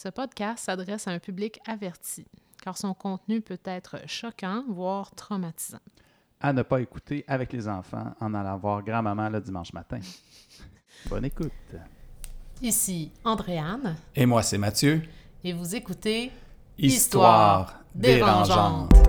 Ce podcast s'adresse à un public averti, car son contenu peut être choquant, voire traumatisant. À ne pas écouter avec les enfants en allant voir grand-maman le dimanche matin. Bonne écoute. Ici Andréane. Et moi, c'est Mathieu. Et vous écoutez Histoire dérangeante.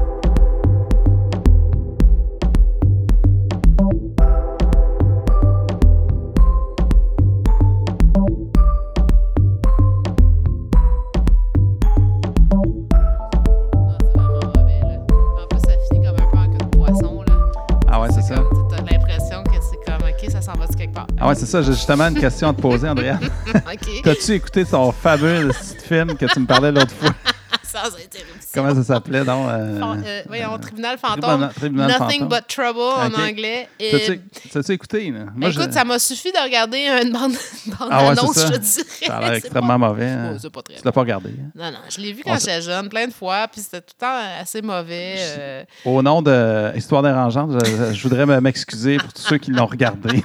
Ouais, c'est ça. J'ai justement une question à te poser, Andrea. OK. T'as-tu écouté fameux petit film que tu me parlais l'autre fois? Sans interruption. Comment ça s'appelait, donc? euh, euh, voyons, Tribunal Fantôme. Tribunal- Tribunal Nothing Fantôme. but Trouble en OK. anglais. Et, T'as-tu t'as-tu écouté? Là? Moi, écoute, je- ça m'a suffi de regarder une bande, une bande Ah ouais, c'est annonce, ça. je te dirais. Ça a l'air C'est extrêmement pas- mauvais. hein. Oh, c'est pas très Tu l'as pas regardé. hein? Non, non, je l'ai vu quand j'étais jeune, plein de fois, puis c'était tout le temps assez mauvais. euh, Au nom de Histoire dérangeante, je, je voudrais me- m'excuser pour tous ceux qui l'ont regardé.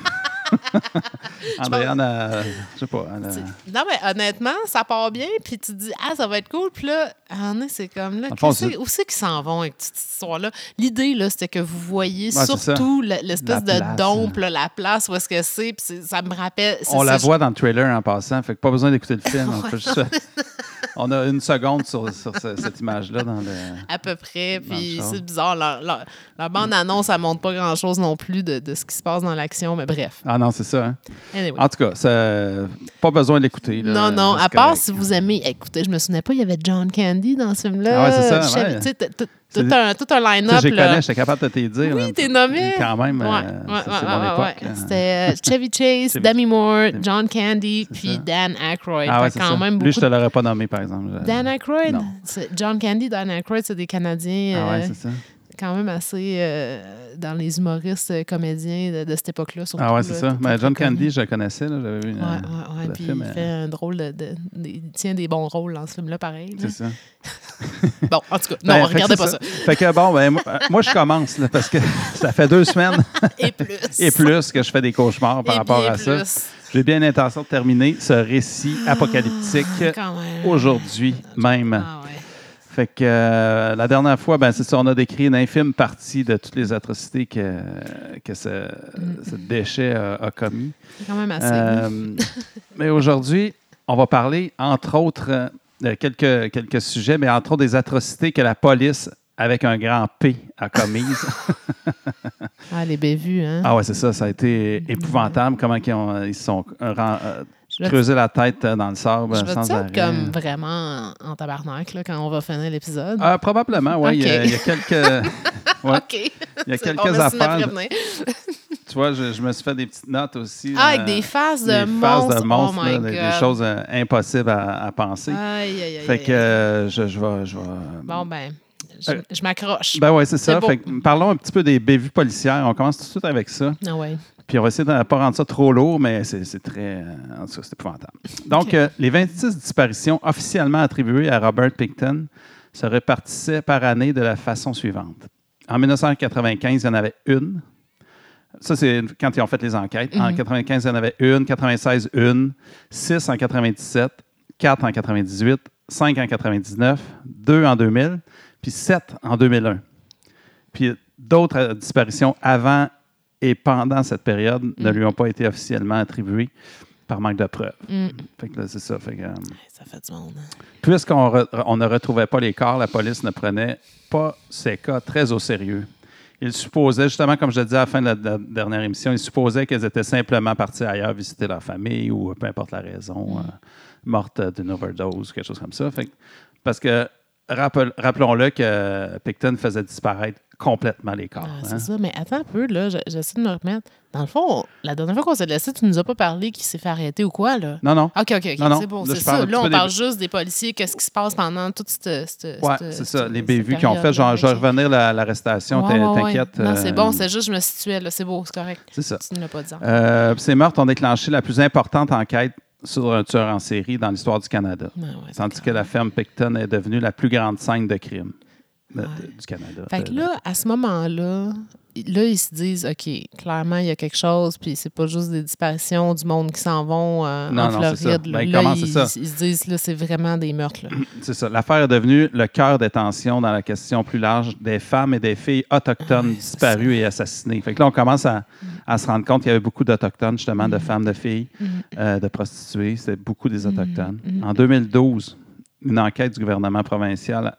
Andréane, a- je sais pas. elle tu- Non, mais honnêtement, ça part bien, puis tu te dis, ah, ça va être cool, puis là, c'est comme là, fond, c'est- où c'est qu'ils s'en vont avec cette histoire-là? L'idée, là, c'était que vous voyez Ouais, surtout le- l'espèce de place, dompe, là, la place où est-ce que c'est, puis ça me rappelle. On la voit dans le trailer en passant, fait que pas besoin d'écouter le film. on, Ouais, peut juste- on a une seconde sur, sur ce- cette image-là dans le. à peu près. Puis c'est bizarre. La bande-annonce, ça montre pas grand-chose non plus de, de ce qui se passe dans l'action, mais bref. Ah non, c'est ça. hein. Anyway. En tout cas, ça- pas besoin de l'écouter. non, non, à part si vous aimez. Écoutez, je me souvenais pas, il y avait John Candy dans ce film-là. Ah ouais, c'est ça, ouais. Tout un, tout un line-up. je connais, j'étais capable de te dire. Oui, t'es nommé. Quand même, Ouais, euh, ouais, c'est ouais, mon époque. C'était euh, Chevy Chase, Demi Moore, John Candy, puis ça. Dan Aykroyd. Ah quand ça. même Lui, je te l'aurais pas nommé, par exemple. Dan Aykroyd? John Candy, Dan Aykroyd, c'est des Canadiens Ah ouais, euh, c'est ça. Quand même assez euh, dans les humoristes euh, comédiens de, de cette époque-là. surtout, Ah ouais, là, c'est ça. Mais très John. Candy, je le connaissais. là, J'avais vu. Ouais, euh, ouais, ouais. le Puis film, il euh, fait un drôle de, de- de- Il tient des bons rôles dans ce film-là, pareil. là. C'est ça. Bon, en tout cas, Ben, non, que regardez pas ça. Fait que bon, ben, moi, moi, je commence là, parce que ça fait deux semaines Et plus. et plus que je fais des cauchemars par Et rapport à ça. plus. J'ai bien l'intention de terminer ce récit apocalyptique Ah, même. aujourd'hui même. Ah ouais. Fait que euh, la dernière fois, ben, c'est ça, on a décrit une infime partie de toutes les atrocités que, que ce, Mm. ce déchet a, a commis. C'est quand même assez. Euh, mais aujourd'hui, on va parler, entre autres, euh, de quelques, quelques sujets, mais entre autres des atrocités que la police, avec un grand P, a commises. Ah, les bévues, hein? ah ouais, c'est ça, ça a été épouvantable, comment ils, ont, ils sont euh, Je creusé la tête euh, dans le sable Je vais sans arrêt. comme vraiment en, tabarnak là, quand on va finir l'épisode? Ah, probablement, oui. Il, y a- Ok. il y a quelques, ouais, il y a quelques me affaires. Tu vois, je, je me suis fait des petites notes aussi. Ah, avec euh, des faces de des monstres. de monstres, oh là, des, des choses euh, impossibles à, à penser. Aïe, aïe, aïe. fait que euh, je, je vais. Je vais Bon, ben, je, Euh, je m'accroche. ben ouais, c'est ça. Fait que, parlons un petit peu des bévues policières. On commence tout de suite avec ça. Ah ouais. Puis on va essayer de ne pas rendre ça trop lourd, mais c'est très. euh, en tout cas, c'est épouvantable. Donc, euh, les 26 disparitions officiellement attribuées à Robert Picton se répartissaient par année de la façon suivante. En 1995, il y en avait une. Ça, c'est quand ils ont fait les enquêtes. En Mhm. 95, il y en avait une. 96, une. 6 en 97. 4 en 98. 5 en 99. 2 en 2000. Puis 7 en 2001. Puis d'autres euh, disparitions avant et pendant cette période ne Mm. lui ont pas été officiellement attribuées par manque de preuves. Mm. Fait que là, c'est ça. Fait que, euh, Ça fait du monde. hein. Puisqu'on re- on ne retrouvait pas les corps, la police ne prenait pas ces cas très au sérieux. Il supposait, justement, comme je le disais à la fin de la, de la dernière émission, il supposait qu'elles étaient simplement parties ailleurs visiter leur famille ou peu importe la raison, euh, mortes euh, d'une overdose, quelque chose comme ça. Fait que- parce que, rappelons-le que Picton faisait disparaître complètement les corps. Ah, hein. c'est ça. Mais attends un peu, là. je- J'essaie de me remettre. Dans le fond, la dernière fois qu'on s'est laissé, tu nous as pas parlé qu'il s'est fait arrêter ou quoi, là? Non, non. OK, OK, OK. Non, non. C'est bon, c'est ça. Là, on des- parle juste des policiers, qu'est-ce qui se passe pendant toute cette. cette- cette- c'est ça. Les bévues qui ont fait, genre, je vais revenir à l'arrestation, Ouais, ouais. t'inquiète. Non, c'est bon, euh, c'est juste, je me situais, là. C'est beau, c'est correct. C'est ça. Tu ne l'as pas dit. Euh, ces meurtres ont déclenché la plus importante enquête sur un tueur en série dans l'histoire du Canada. Ouais, c'est Tandis que la ferme Picton est devenue la plus grande scène de crime. De- Ouais. de- du Canada. Fait que De- là, à ce moment-là, là, ils se disent, OK, clairement, il y a quelque chose, puis c'est pas juste des disparitions du monde qui s'en vont euh, Non, en non, ça. Floride. là. Ben, Là, comment ils, ça? ils se disent, là, c'est vraiment des meurtres. C'est ça. L'affaire est devenue le cœur des tensions dans la question plus large des femmes et des filles autochtones c'est disparues et assassinées. Fait que là, on commence à, à se rendre compte qu'il y avait beaucoup d'Autochtones, justement, Mm. de femmes, de filles, euh, de prostituées. C'était beaucoup des Autochtones. Mm. En 2012, une enquête du gouvernement provincial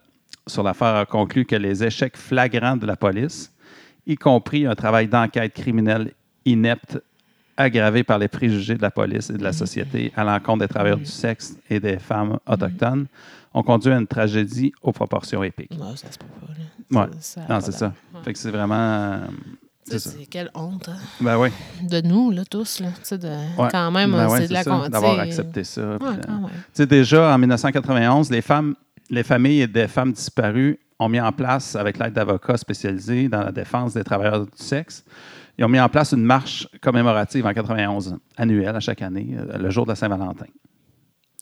sur l'affaire a conclu que les échecs flagrants de la police, y compris un travail d'enquête criminelle inepte, aggravé par les préjugés de la police et de la société à l'encontre des travailleurs du sexe et des femmes autochtones, ont conduit à une tragédie aux proportions épiques. Non, ça se peut pas. Là. Ouais. Ça- ça a Non, c'est ça. Ouais. Fait que c'est vraiment. euh, c'est quelle honte hein, Ben oui. de nous, là, tous. Là, de, Ouais. Quand même, Ben ouais, c'est de la D'avoir accepté ça. Ouais, euh, déjà, en 1991, les femmes, les familles des femmes disparues ont mis en place, avec l'aide d'avocats spécialisés dans la défense des travailleurs du sexe, ils ont mis en place une marche commémorative en 91, annuelle à chaque année, euh, le jour de la Saint-Valentin,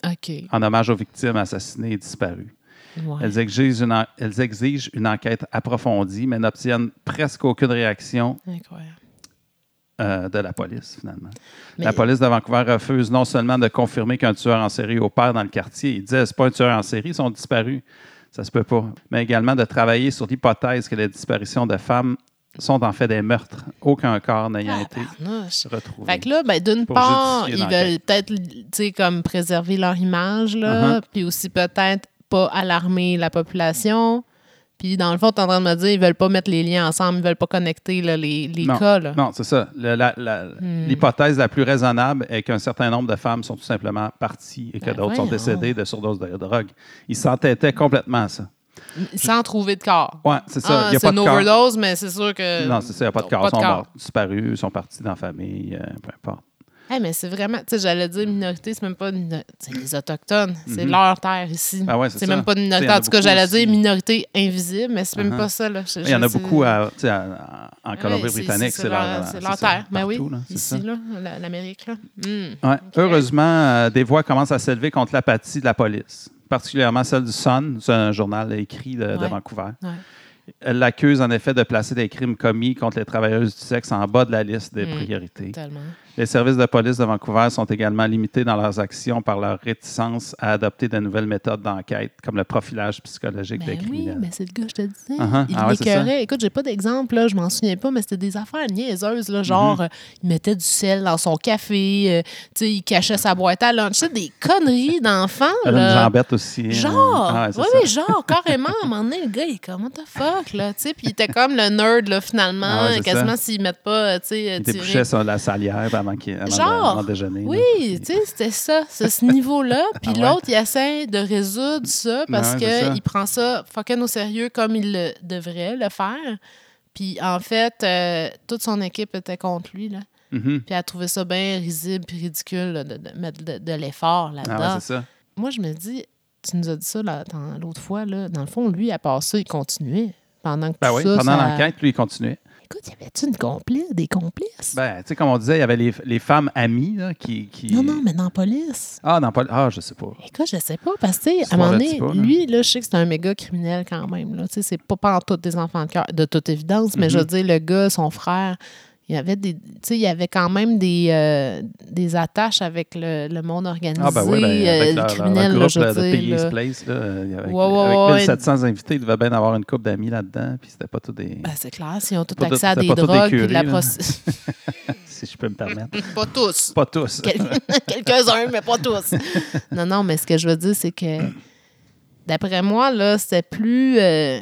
OK. en hommage aux victimes assassinées et disparues. Ouais. Elles, exigent une, en- elles exigent une enquête approfondie, mais n'obtiennent presque aucune réaction Incroyable. Euh, de la police, finalement. Mais- La police de Vancouver refuse non seulement de confirmer qu'un tueur en série opère dans le quartier, ils disaient c'est pas un tueur en série, ils sont disparus. Ça se peut pas. Mais également de travailler sur l'hypothèse que les disparitions de femmes sont en fait des meurtres, aucun corps n'ayant été Tabarnouche. retrouvé. Fait que là, ben, d'une part, ils veulent peut-être, comme préserver leur image, là, Uh-huh. puis aussi peut-être pas alarmer la population. Puis dans le fond, tu es en train de me dire, ils veulent pas mettre les liens ensemble, ils veulent pas connecter là, les, les Non. cas, là. Non, c'est ça. Le- la- la- Hmm. L'hypothèse la plus raisonnable est qu'un certain nombre de femmes sont tout simplement parties et que Ben d'autres sont décédées de surdose de drogue. Ils s'entêtaient complètement à ça. Sans trouver de corps. Oui, c'est ça. Ah, Il y a c'est pas une de corps. overdose, mais c'est sûr que. Non, c'est ça. Il n'y a pas de corps. Ils sont disparus, ils sont partis dans la famille, euh, peu importe. Hey, mais c'est vraiment, tu sais, j'allais dire minorité, c'est même pas une c'est les Autochtones, c'est Mhm. leur terre ici. Ah ouais, c'est même pas une minorité. en tout cas, j'allais dire minorité invisible, mais c'est même Uh-huh. pas ça. Là. Je- Il y en a beaucoup à- en Ouais, Colombie-Britannique. c'est leur, terre. Mais oui, partout, là, ici, l'Amérique. Hmm. Ouais. Heureusement, euh, des voix commencent à s'élever contre l'apathie de la police, particulièrement celle du Sun, c'est un journal écrit de. Vancouver. Elle l'accuse en effet de placer des crimes commis contre les travailleuses du sexe en bas de la liste des Mm. priorités. Tellement. Les services de police de Vancouver sont également limités dans leurs actions par leur réticence à adopter de nouvelles méthodes d'enquête, comme le profilage psychologique des Ben oui, criminels. mais c'est le gars, je te disais. Uh-huh. Il Ah ouais. Écoute, j'ai pas d'exemple, là, je m'en souviens pas, mais c'était des affaires niaiseuses, là, genre, Mm-hmm. euh, il mettait du sel dans son café, euh, tu il cachait sa boîte à lunch, tu sais, des conneries d'enfants, une jambette aussi. hein. Genre, Ah ouais, oui, genre, carrément, à un moment donné, le gars, il est comme, what the fuck, là, tu sais, puis il était comme le nerd, là, finalement, Ah ouais, quasiment s'ils mettent pas, tu sais, Il débouchait sur la salière avant, qu'il, avant, de- Genre, avant déjeuner. Oui, tu sais, c'était ça, c'est ce niveau-là. Puis Ah ouais? l'autre, il essaie de résoudre ça parce Ouais, qu'il prend ça fucking au sérieux comme il le devrait le faire. Puis en fait, euh, toute son équipe était contre lui, là. Mhm. Puis elle a trouvé ça bien risible puis ridicule là, de, mettre de, de l'effort Ah là-dedans. Moi, je me dis, tu nous as dit ça l'autre fois, là. Dans le fond, lui, à part ça, il continuait. Pendant que Ben tout oui, ça, pendant ça- l'enquête, lui, il continuait. Écoute, y avait-tu une complice, des complices? Ben, tu sais, comme on disait, il y avait les, les femmes amies là, qui, qui- non, non, mais dans la police. Ah, non, pas. Ah, je sais pas. Écoute, je sais pas, parce que, à un moment donné, pas, lui, là, je sais que c'est un méga criminel quand même. Tu sais, c'est pas, pas en tout des enfants de cœur, de toute évidence, mais je Mhm. veux dire, le gars, son frère, il y avait des. Tu sais, il y avait quand même des, euh, des attaches avec le, le monde organisé, Ah, ben ben, euh, avec leur, leur là, groupe je de, là. Place, là, avec, Ouais, ouais, avec ouais. 1700 invités, il devait bien avoir une couple d'amis là-dedans, puis c'était pas des. Ben, c'est clair, s'ils ont tout accès à des des drogues puis de la prostitution. si je peux me permettre. pas tous. pas tous. Quel- Quelques-uns, mais pas tous. non, non, mais ce que je veux dire, c'est que d'après moi, là, c'était plus. euh,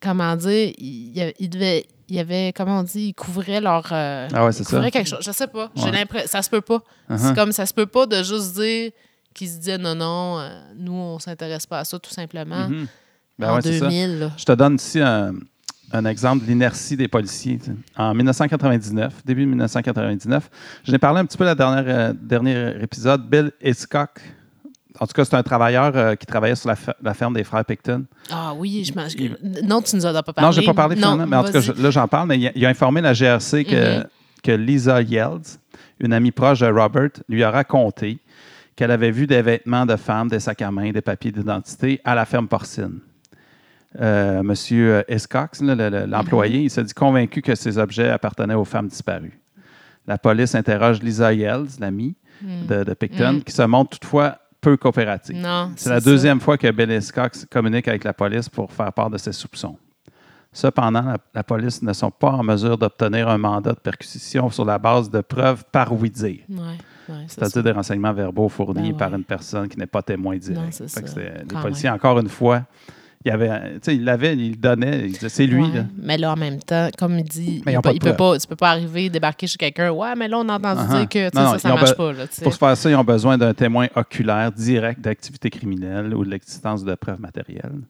comment dire, il, il devait. Il y avait, comment on dit, ils couvraient leur. euh, Ah ouais, c'est ils couvraient ça. quelque chose. Je sais pas. J'ai Ouais. l'impression. Ça se peut pas. Uh-huh. C'est comme ça se peut pas de juste dire qu'ils se disaient non, non, euh, nous, on s'intéresse pas à ça, tout simplement. Mhm. Ben en ouais, c'est ça. 2000, là. Je te donne ici un, un exemple de l'inertie des policiers. En 1999, début 1999, je n'ai parlé un petit peu la dernière euh, dernier épisode. Bill Hitchcock, en tout cas, c'est un travailleur euh, qui travaillait sur la, fe- la ferme des frères Picton. Ah oui, je Il- Non, tu nous en as pas parlé. Non, je n'ai pas parlé Non, mais en tout cas, je- là, j'en parle, mais il a, il a informé la GRC que, Mhm. que Lisa Yelds, une amie proche de Robert, lui a raconté qu'elle avait vu des vêtements de femmes, des sacs à main, des papiers d'identité à la ferme porcine. euh, Monsieur Escox, le- le- l'employé, il s'est dit convaincu que ces objets appartenaient aux femmes disparues. La police interroge Lisa Yells, l'amie de, de Picton, Mm. qui se montre toutefois peu coopérative. C'est la ça. deuxième fois que Bill Escox communique avec la police pour faire part de ses soupçons. Cependant, la, la police ne sont pas en mesure d'obtenir un mandat de perquisition sur la base de preuves par oui-dire, Ouais, ouais, c'est c'est-à-dire des renseignements verbaux fournis Ben par une personne qui n'est pas témoin direct. Non, ça, Les quand policiers, encore une fois, il avait, il l'avait, il le donnait, il disait c'est lui. Ouais, là. Mais là, en même temps, comme il dit, Mais il, peut- il peut pas, tu peux pas arriver, débarquer chez quelqu'un. Ouais, mais là, on a entendu Uh-huh. dire que Non, ça, ça marche pas. Là. Pour faire ça, ils ont besoin d'un témoin oculaire direct d'activité criminelle ou de l'existence de preuves matérielles.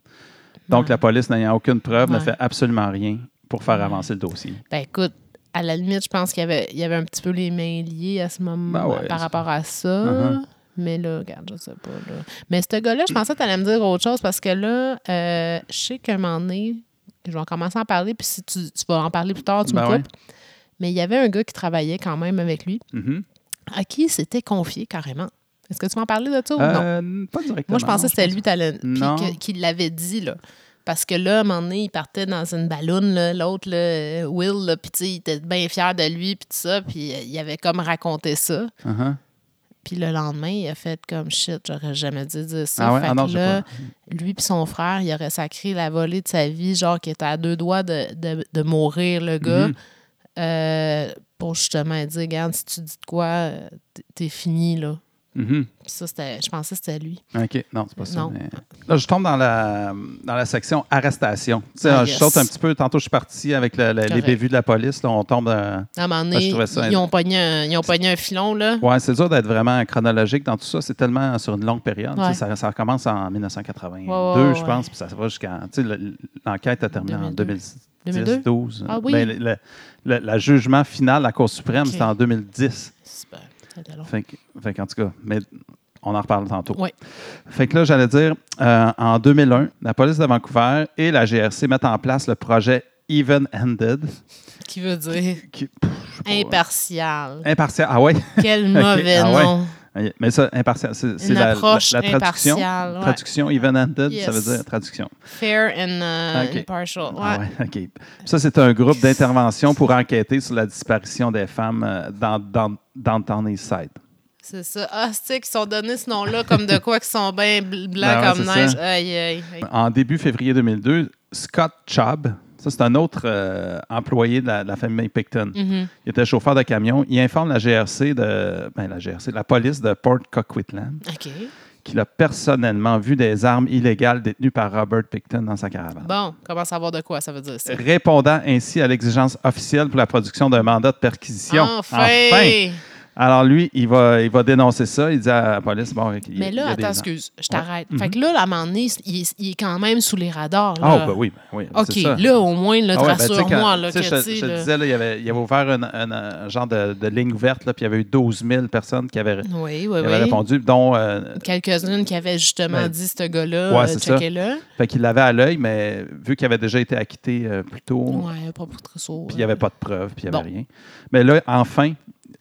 Donc, Ouais. la police, n'ayant aucune preuve, ne Ouais. fait absolument rien pour faire avancer le dossier. Ben écoute, à la limite, je pense qu'il y avait, il y avait un petit peu les mains liées à ce moment Ben par rapport à ça. Uh-huh. Mais là, regarde, je sais pas. Là. Mais ce gars-là, je pensais que tu allais me dire autre chose parce que là, euh, je sais qu'à un moment donné, je vais en commencer à en parler, puis si tu, tu vas en parler plus tard, tu Ben me ouais. coupes. Mais il y avait un gars qui travaillait quand même avec lui, Mhm. à qui il s'était confié carrément. Est-ce que tu vas en parler de ça ou non? Euh, Pas directement. Moi, je pensais que c'était lui qui l'avait dit, là. Parce que là, à un moment donné, il partait dans une balloune, l'autre, Will, puis il était bien fier de lui, puis tout ça, puis euh, il avait comme raconté ça. Uh-huh. Puis le lendemain, il a fait comme shit, j'aurais jamais dû dire ça. Ah ouais? Fait Ah non, que là, lui puis son frère, il aurait sacré la volée de sa vie, genre qui était à deux doigts de, de- de mourir, le gars, Mhm. euh, pour justement dire, regarde, si tu dis de quoi, euh, t'es fini, là. Mhm. Puis ça, c'était, je pensais que c'était lui. OK, non, c'est pas ça. Non. mais- Là, je tombe dans la, dans la section arrestation. Tu sais, Ah, je saute un petit peu. Tantôt, je suis parti avec le- le- les bévues de la police. Là, on tombe. dans- À un moment donné, ils, ont pogné un, ils ont pogné un filon, là. Ouais, c'est dur d'être vraiment chronologique dans tout ça. C'est tellement sur une longue période. Ouais. Ça, ça commence en 1982, Ouais, ouais, je pense, puis ça va l'enquête a terminé en 2002. 2010, 12. Ah oui? Ben, le, le- jugement final de la Cour suprême, Ok. c'était en 2010. Super, long. Fait, fait qu'en tout cas, mais on en reparle tantôt. Oui. Fait que là, j'allais dire, euh, en 2001, la police de Vancouver et la GRC mettent en place le projet Even-Handed. Qui veut dire qui- pff, pas. impartial. Impartial. Ah ouais? Quel mauvais Ah ouais. Mais ça, impartial, c'est la, approche la- la traduction. ouais. Traduction, even-handed, ça veut dire traduction. Fair and uh, Ok. impartial. Ouais. Ah ouais, OK. Ça, c'est un groupe d'intervention pour enquêter sur la disparition des femmes euh, dans, dans, dans. C'est ça. Ah, c'est qu'ils sont donnés ce nom-là comme de quoi qui sont bien bl- blancs Ben comme neige. aïe, aïe. En début février 2002, Scott Chubb, ça c'est un autre euh, employé de la, de la famille Picton. Mhm. Il était chauffeur de camion. Il informe la GRC de ben, la GRC, la police de Port Coquitlam, OK. qu'il a personnellement vu des armes illégales détenues par Robert Picton dans sa caravane. Bon, comment savoir de quoi ça veut dire ça? Répondant ainsi à l'exigence officielle pour la production d'un mandat de perquisition. Enfin! Alors lui, il va, il va dénoncer ça. Il dit à la police, bon, il- il Mais y là, a attends, excuse, je t'arrête. Fait que là, à un moment donné, il, est- il est quand même sous les radars. Ah, ben oui, ben oui. OK, ça. là, au moins, là, Ah ouais, ben, rassure-moi. là, je, je te disais, là, il, avait, il avait ouvert un, genre de, de ligne ouverte, là, puis il y avait eu 12 000 personnes qui avaient, Oui, qui oui, avaient oui. répondu, dont euh, Quelques-unes qui avaient justement Ben, dit ce gars-là, ouais, euh, checkez-le. fait qu'il l'avait à l'œil, mais vu qu'il avait déjà été acquitté euh, plus tôt, Ouais, pas pour trop saut. puis il n'y avait pas de preuves, puis il n'y avait Bon. rien. Mais là, enfin,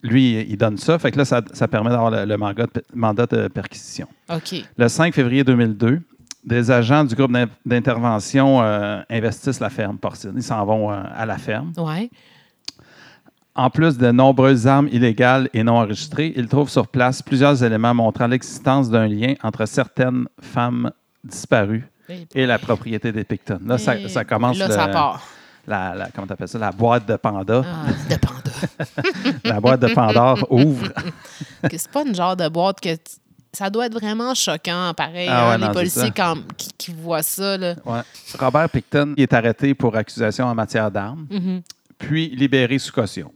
lui, il donne ça. Fait que là, ça, ça permet d'avoir le, le mandat, de, mandat de perquisition. OK. Le 5 février 2002, des agents du groupe d'in- d'intervention euh, investissent la ferme porcine. Ils s'en vont euh, à la ferme. Ouais. En plus de nombreuses armes illégales et non enregistrées, ils trouvent sur place plusieurs éléments montrant l'existence d'un lien entre certaines femmes disparues et la propriété des Picton. Là, ça, Et ça commence Là, le- ça part. La, la- comment t'appelles ça, la boîte de Panda. Ah, de panda. La boîte de Pandore ouvre. C'est pas une genre de boîte que. Ça doit être vraiment choquant, pareil. Ah ouais, hein, non, les policiers quand- qui, qui voient ça. Là. Ouais. Robert Picton est arrêté pour accusation en matière d'armes, Mhm. puis libéré sous caution.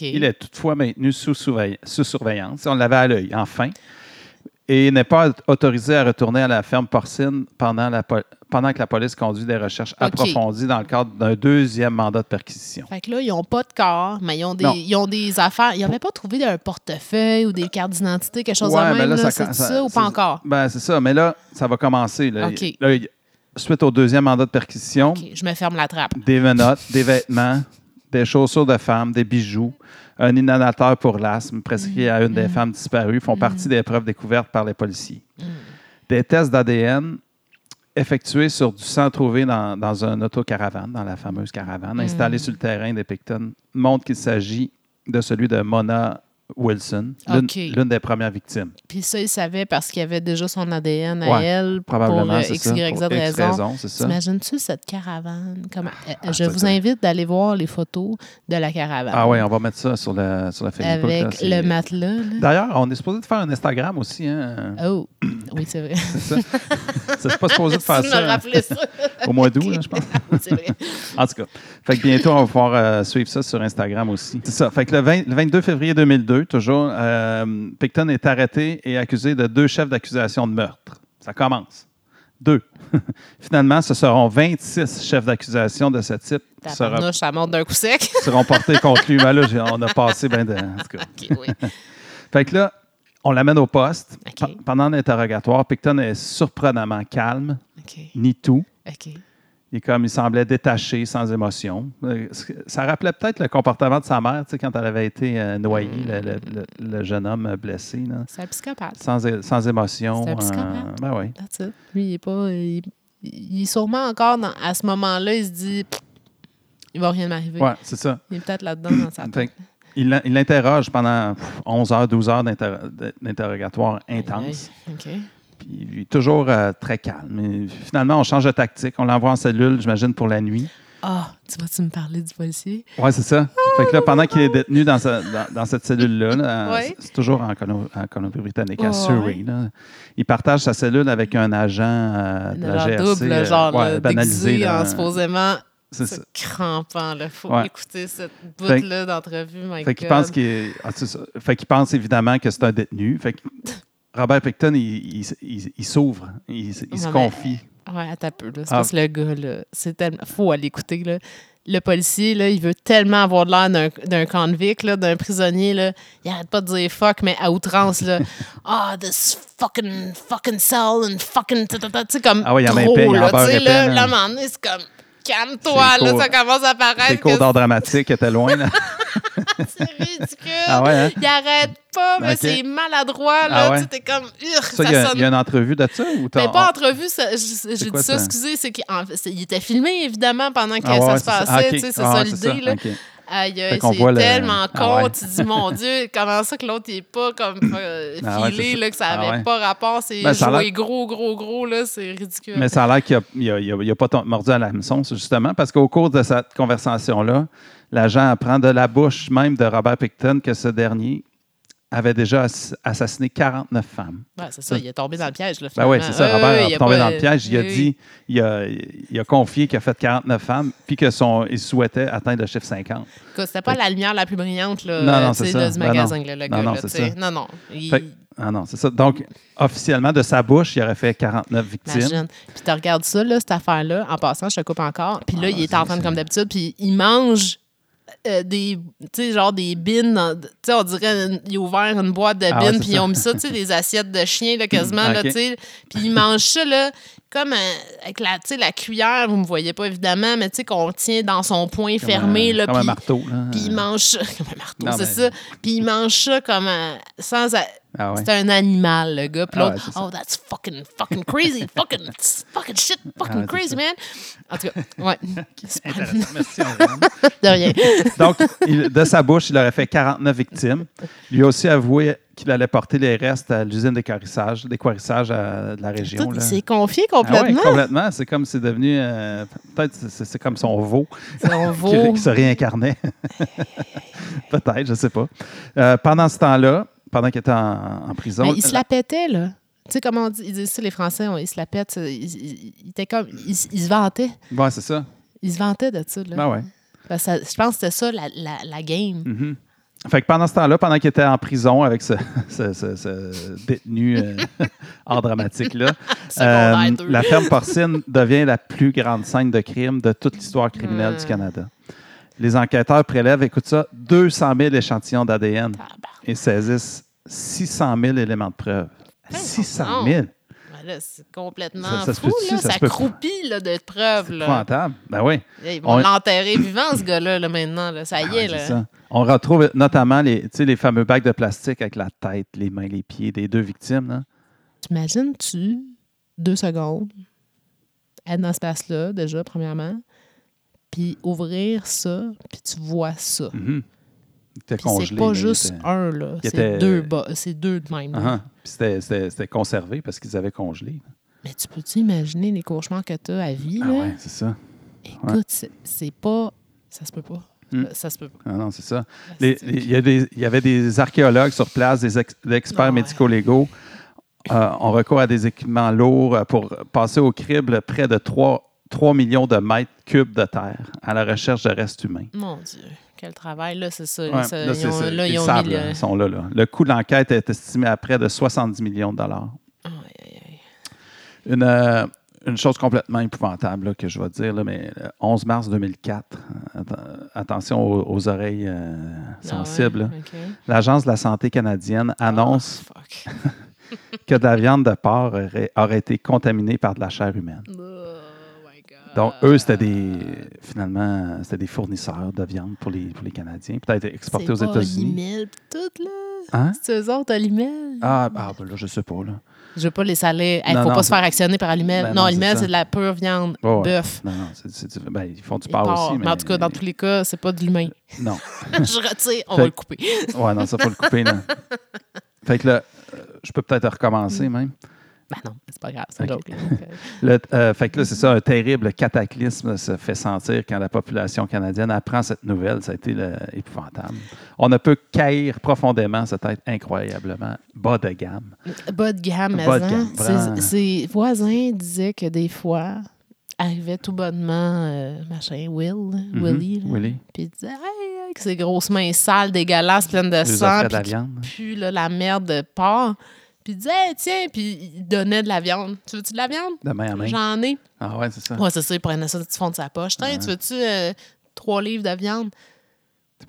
Il est toutefois maintenu sous surveillance. On l'avait à l'œil, enfin. Et n'est pas autorisé à retourner à la ferme porcine pendant, la pendant que la police conduit des recherches approfondies dans le cadre d'un deuxième mandat de perquisition. Fait que là, ils n'ont pas de corps, mais ils ont des, ils ont des affaires. Ils n'avaient pas trouvé un portefeuille ou des cartes d'identité, quelque chose Ouais, de même. là, là, ça- c'est ça- ça, ou pas encore? Ben, c'est ça. Mais là, ça va commencer. Là. Suite au deuxième mandat de perquisition, je me ferme la trappe. des menottes, des vêtements, des chaussures de femmes, des bijoux, un inhalateur pour l'asthme prescrit à une Mm. des femmes disparues font partie des preuves découvertes par les policiers. Mm. Des tests d'ADN effectué sur du sang trouvé dans, dans un autocaravane, dans la fameuse caravane, installée sur le terrain des Picton, montre qu'il s'agit de celui de Mona Wilson, l'une des premières victimes. Puis ça, il savait parce qu'il avait déjà son ADN à Ouais, elle Probablement, pour euh, c'est X. Y, Pour Z raison. raison, c'est ça. T'imagines-tu cette caravane? Comment... euh, Ah, je ça, vous invite d'aller voir les photos de la caravane. Ah oui, on va mettre ça sur le, sur la Facebook. Avec le matelas. D'ailleurs, on est supposé de faire un Instagram aussi. Hein? Oh, oui, c'est vrai. C'est ça. C'est pas supposé de faire ça hein, ça. au mois d'août, là, je pense. Oui, c'est vrai. En tout cas, fait que bientôt, on va pouvoir euh, suivre ça sur Instagram aussi. C'est ça. Fait que le, 20 le 22 février 2002, toujours, euh, Picton est arrêté et accusé de deux chefs d'accusation de meurtre. Ça commence. Deux. Finalement, ce seront 26 chefs d'accusation de ce type qui sera- ça monte d'un coup sec. seront portés contre lui. Mais là, on a passé ben de. en tout cas. OK, oui. Fait que là, on l'amène au poste. Pendant l'interrogatoire, Picton est surprenamment calme, ni tout. Comme, il semblait détaché, sans émotion. Euh, Ça rappelait peut-être le comportement de sa mère, tu sais, quand elle avait été euh, noyée, le, le- le- le jeune homme euh, blessé. C'est un psychopathe. sans, émotion. C'est un psychopathe. ben oui. That's it. Lui, il est pas. Il, il est sûrement encore dans- à ce moment-là, il se dit il va rien m'arriver. Ouais, c'est ça. Il est peut-être là-dedans dans sa tête. Il l'in- il l'interroge pendant pff, 11 heures, 12 heures d'inter- d'interrogatoire intense. OK. Puis lui, est toujours euh, très calme. Et finalement, on change de tactique. On l'envoie en cellule, j'imagine, pour la nuit. Ah, tu vas-tu me parler du policier? Oui, c'est ça. Fait que là, pendant qu'il est détenu dans, sa- dans, dans cette cellule-là, là, Ouais. c'est- toujours en, Colo- en Colombie-Britannique, à Ouais. Surrey, là, il partage sa cellule avec un agent euh, de la GRC. double, euh, genre ouais, là, banalisé. là. en supposément C'est ça. crampant. Il faut Ouais. écouter cette bout-là d'entrevue. my Fait qu'il pense est- ah, qu'il pense évidemment que c'est un détenu. Fait que Robert Picton, il, il- il- il s'ouvre, il, se mais- confie. Ouais, attends un peu. Là. C'est Ah. parce que le gars, là, c'est tellement. Faut aller écouter, là. Le policier, là, il veut tellement avoir de l'air d'un, convict, là, d'un prisonnier, là. Il arrête pas de dire fuck, mais à outrance, là. Ah, this fucking, fucking cell and fucking. Tu sais, comme. Ah ouais, il en trop, là. Tu sais, là, là. là, c'est comme. Calme-toi, là, ça commence à paraître. Ses cours d'art dramatique étaient loin. Là. c'est ridicule. Ah ouais, hein? Il arrête pas, mais c'est maladroit, là. Ah ouais? Tu t'es comme. Il y, a, sonne il y a une entrevue de ça? Ou t'as- mais pas entrevue, ça, je- j'ai dit ça, excusez, c'est qu'il était filmé évidemment pendant que Ah ça ouais, se ça. passait, Ah, ok. tu sais, c'est Ah, ça l'idée. là. Aïe, c'est le- tellement Ah con, ouais. tu dis, mon Dieu, comment ça que l'autre, il est pas comme euh, Ah ouais, filé, là, que ça Ah avait ouais. pas rapport, c'est Ben, l'air- gros, gros, gros, là, c'est ridicule. Mais ça a l'air qu'il n'a pas mordu à l'hameçon, c'est justement, parce qu'au cours de cette conversation-là, l'agent apprend de la bouche même de Robert Picton que ce dernier avait déjà ass- assassiné 49 femmes. Ouais, c'est ça, il est tombé dans le piège, là, Ben oui, c'est ça. Robert il y tombé pas- dans le piège. Il a dit, il a, il a confié qu'il a fait 49 femmes, puis que son, il souhaitait atteindre le chiffre 50. Écoute, C'était pas la lumière la plus brillante, là, Non, non, c'est ça. du Ben magasin, non. le Non, gars, non, là, c'est ça. Non, non. il- Fait- Ah non, c'est ça. Donc, officiellement, de sa bouche, il aurait fait 49 victimes. Imagine. Puis tu regardes ça, là, cette affaire-là, en passant, je te coupe encore. Puis là, Ah, il est en train, vas-y. comme d'habitude, puis il mange euh, des, tu sais, genre des bines, dans- tu sais, on dirait, une- il a ouvert une boîte de Ah puis ils ont mis ça, tu sais, des assiettes de chien, là, quasiment, là, tu sais. Puis il mange ça, là, comme euh, avec la, tu sais, la cuillère, vous me voyez pas, évidemment, mais tu sais, qu'on tient dans son poing Comme fermé, un, là, comme un puis- puis il mange ça, comme un marteau, c'est ça. Puis il mange ça comme un- sans... Ah ouais. C'est un animal, le gars. Puis Ah ouais, oh, that's fucking, fucking crazy. fucking, fucking shit, fucking Ah crazy, ça. man. En tout cas, ouais. Intéressant. Merci. De rien. Donc, il- de sa bouche, il aurait fait 49 victimes. Il a aussi avoué qu'il allait porter les restes à l'usine d'équarrissage, d'équarrissage de la région. Tout, là. il s'est confié Ah ouais, complètement. complètement. C'est comme c'est devenu. euh, Peut-être c'est c'est comme son veau On qui, vaut. qui se réincarnait. Peut-être, je ne sais pas. Euh, pendant ce temps-là, pendant qu'il était en, en prison. Mais il se la pétait, là. Tu sais comment on dit, ils disent les Français, on- ils se la pètent. Il, il- il était comme, il, il se vantait. Ouais, c'est ça. Il se vantait de ça, là. Ben ouais. Parce que ça- je pense que c'était ça, la, la, la game. Mhm. Fait que pendant ce temps-là, pendant qu'il était en prison avec ce, ce- ce- ce détenu euh, art dramatique-là, euh, la ferme porcine devient la plus grande scène de crime de toute l'histoire criminelle du Canada. Les enquêteurs prélèvent, écoute ça, 200 000 échantillons d'ADN et saisissent 600 000 éléments de preuve. Hey, 600 non. 000! Ben là, c'est complètement Ça- ça se fou, là. Ça Ça, croupit, là, de preuves, là. Épouvantable. Ben oui. Ils vont On- l'enterrer vivant, ce gars-là, là, maintenant. Là. Ça y Ah ouais, est, là. c'est ça. On retrouve notamment les, tu sais, les fameux bacs de plastique avec la tête, les mains, les pieds des deux victimes. T'imagines-tu, deux secondes, être dans ce place-là, déjà, premièrement, puis ouvrir ça, puis tu vois ça. Mhm. C'est pas là, juste était- un, là. C'est était- deux, bas- c'est deux de même. Puis c'était- conservé parce qu'ils avaient congelé. Mais tu peux-tu imaginer les cauchemars que tu as à vie, Ah là? ouais, c'est ça. Écoute, c'est- c'est pas... Ça se peut pas. Hmm. Ça se peut pas. Ah non, c'est ça. Il y, avait des archéologues sur place, des, ex- des experts ouais. médico-légaux. Euh, on recourt à des équipements lourds pour passer au crible près de 3, 3 millions de mètres cubes de terre à la recherche de restes humains. Mon Dieu, quel travail, là, c'est ça. Là, ils sont là, là. Le coût de l'enquête est estimé à près de 70 millions de dollars. Aïe, aïe, aïe. Une, euh, une chose complètement épouvantable là, que je vais dire, là, mais le 11 mars 2004, euh, atten- attention aux, aux oreilles euh, Ah ouais, sensibles, l'Agence de la santé canadienne annonce Oh, fuck. que de la viande de porc aurait, aurait été contaminée par de la chair humaine. Donc, eux, c'était des, finalement, c'était des fournisseurs de viande pour les, pour les Canadiens, peut-être exportés aux C'est États-Unis. Pis tout, là. Hein? C'est eux autres. Ah, ah ben là, je sais pas, là. Je veux pas les saler. Il Non, faut non, pas se c'est- faire actionner par Olimel. Ben non, non, c'est c'est de la pure viande. Ouais. Bœuf. Non, non, c'est, c'est- c'est- ben, ils font du porc aussi, Mais en tout cas, dans tous les cas, c'est pas de l'humain. Non. je retire, on Fait va le couper. Ouais, non, ça, faut le couper, là. Fait que là, euh, je peux peut-être recommencer même. Ben non, c'est pas grave, c'est Ok. joke. là. Euh, Le, euh, fait que là, c'est ça, un terrible cataclysme se fait sentir quand la population canadienne apprend cette nouvelle. Ça a été épouvantable. On ne peut qu'haïr profondément cette être incroyablement bas de gamme. Bas de gamme, mais Bas de hein, gamme, ses, ses voisins disaient que des fois, arrivait tout bonnement, euh, machin, Will, Willy, là, Willy. puis il disait hey, avec ses grosses mains sales, dégueulasses, pleines de Les sang, la puis qui viande. pue là, la merde de porc. Puis il disait Hey, tiens, puis il donnait de la viande. Tu veux-tu de la viande? De main main. J'en ai. Ah ouais, c'est ça. Ouais, c'est ça, il prenait ça du fond de sa poche. Tiens, tu veux-tu euh, trois livres de viande?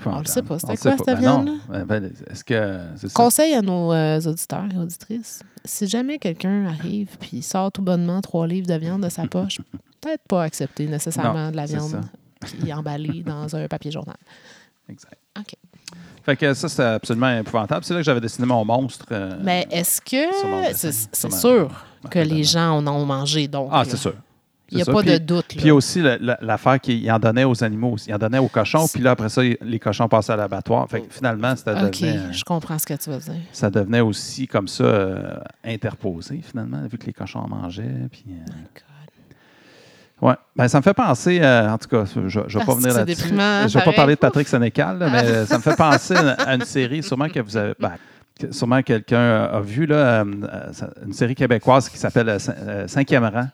On le sait pas. C'était quoi, cette. Ben non. viande-là? Ben, ben, Est-ce que? Conseil à nos euh, auditeurs et auditrices, si jamais quelqu'un arrive puis sort tout bonnement trois livres de viande de sa poche, peut-être pas accepter nécessairement Non, de la viande puis emballée dans un papier journal. Exact. OK. Fait que ça, c'est absolument épouvantable. C'est là que j'avais dessiné mon monstre. euh, Mais est-ce que c'est sûr ma que les gens en ont mangé donc Ah, c'est sûr. Il n'y a pas de Puis- doute. là. Puis aussi l'affaire qu'il en donnait aux animaux. aussi. Il en donnait aux cochons, puis là, après ça, les cochons passaient à l'abattoir. Fait que finalement, ça OK, devenait, euh, je comprends ce que tu veux dire. ça devenait aussi comme ça euh, interposé, finalement, vu que les cochons en mangeaient. Puis, euh, Ouais. Ben, ça me fait penser, euh, en tout cas, je ne vais pas venir là-dessus. Je ne vais pas parler de Patrick Sénécal, là, mais ça me fait penser à une série, sûrement que vous avez. ben, sûrement quelqu'un a vu là, euh, euh, une série québécoise qui s'appelle Cin- Cinquième rang.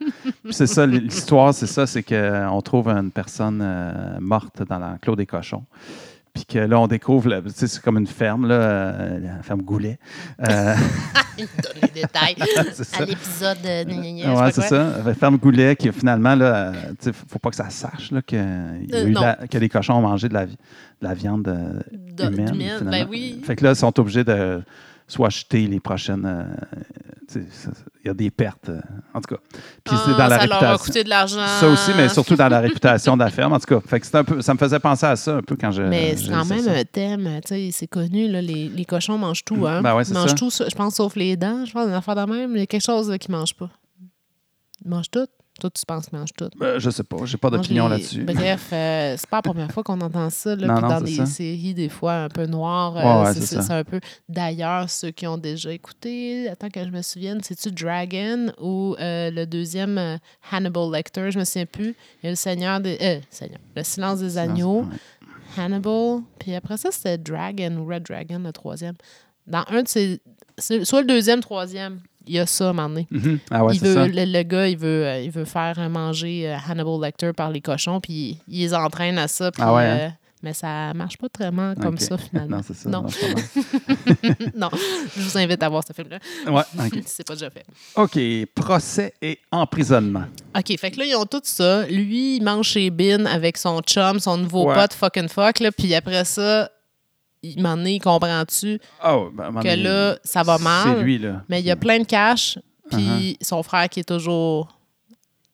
C'est ça, l'histoire, c'est ça, c'est qu'on trouve une personne morte dans l'enclos des cochons. Puis que là, on découvre, c'est comme une ferme, là, euh, la ferme Goulet. Euh, Il donne les détails. à l'épisode de... sais Ouais, c'est ça. La ferme Goulet, qui finalement, là, euh, sais, faut pas que ça sache là, que, il y a Euh, eu la- que les cochons ont mangé de la, vi- de la viande euh, De- humaine. ben oui. Fait que là, ils sont obligés de soit acheter les prochaines. euh, ça- ça- Il y a des pertes, euh, en tout cas. Puis c'est Ah, dans la ça leur a réputation. coûté de l'argent. Ça aussi, mais surtout dans la réputation de la ferme, en tout cas. Fait que c'est un peu, ça me faisait penser à ça un peu quand je. Mais c'est quand même ça. un thème, tu sais, c'est connu, là, les, les cochons mangent tout, hein. Ben ouais, ils mangent ça. tout, je pense, sauf les dents, je pense, une affaire de même. Il y a quelque chose là, qu'ils mangent pas. Ils mangent tout. Toi, tu penses qu'ils mangent tout. Ben, je sais pas, j'ai pas d'opinion là-dessus. Bref, euh, c'est pas la première fois qu'on entend ça. Là, Non, puis non, dans des ça. séries, des fois, un peu noires. euh, Ouais, c'est- un peu. D'ailleurs, ceux qui ont déjà écouté, attends que je me souvienne, c'est-tu Dragon ou euh, le deuxième euh, Hannibal Lecter, je me souviens plus. Il y a le Seigneur des. euh, Seigneur. Le Silence des Agneaux. Ouais. Hannibal. Puis après ça, c'était Dragon ou Red Dragon, le troisième. Dans un de ces. Soit le deuxième, troisième, il y a ça à un moment donné. Mhm. Ah ouais, il c'est veut, ça. le, le gars, il veut, euh, il veut faire euh, manger euh, Hannibal Lecter par les cochons, puis il, les entraîne à ça. puis, Ah ouais, euh, mais ça marche pas vraiment comme ça, finalement. Non, c'est ça. Non. je vous invite à voir ce film-là, Ouais, c'est pas déjà fait. OK. Procès et emprisonnement. OK, fait que là, ils ont tout ça. Lui, il mange chez Bin avec son chum, son nouveau Ouais. pote fucking fuck, là, puis après ça, il m'en est, il comprend-tu Oh, ben, que là, ça va mal? C'est lui, là. Mais il y a plein de cash, puis Uh-huh. son frère qui est toujours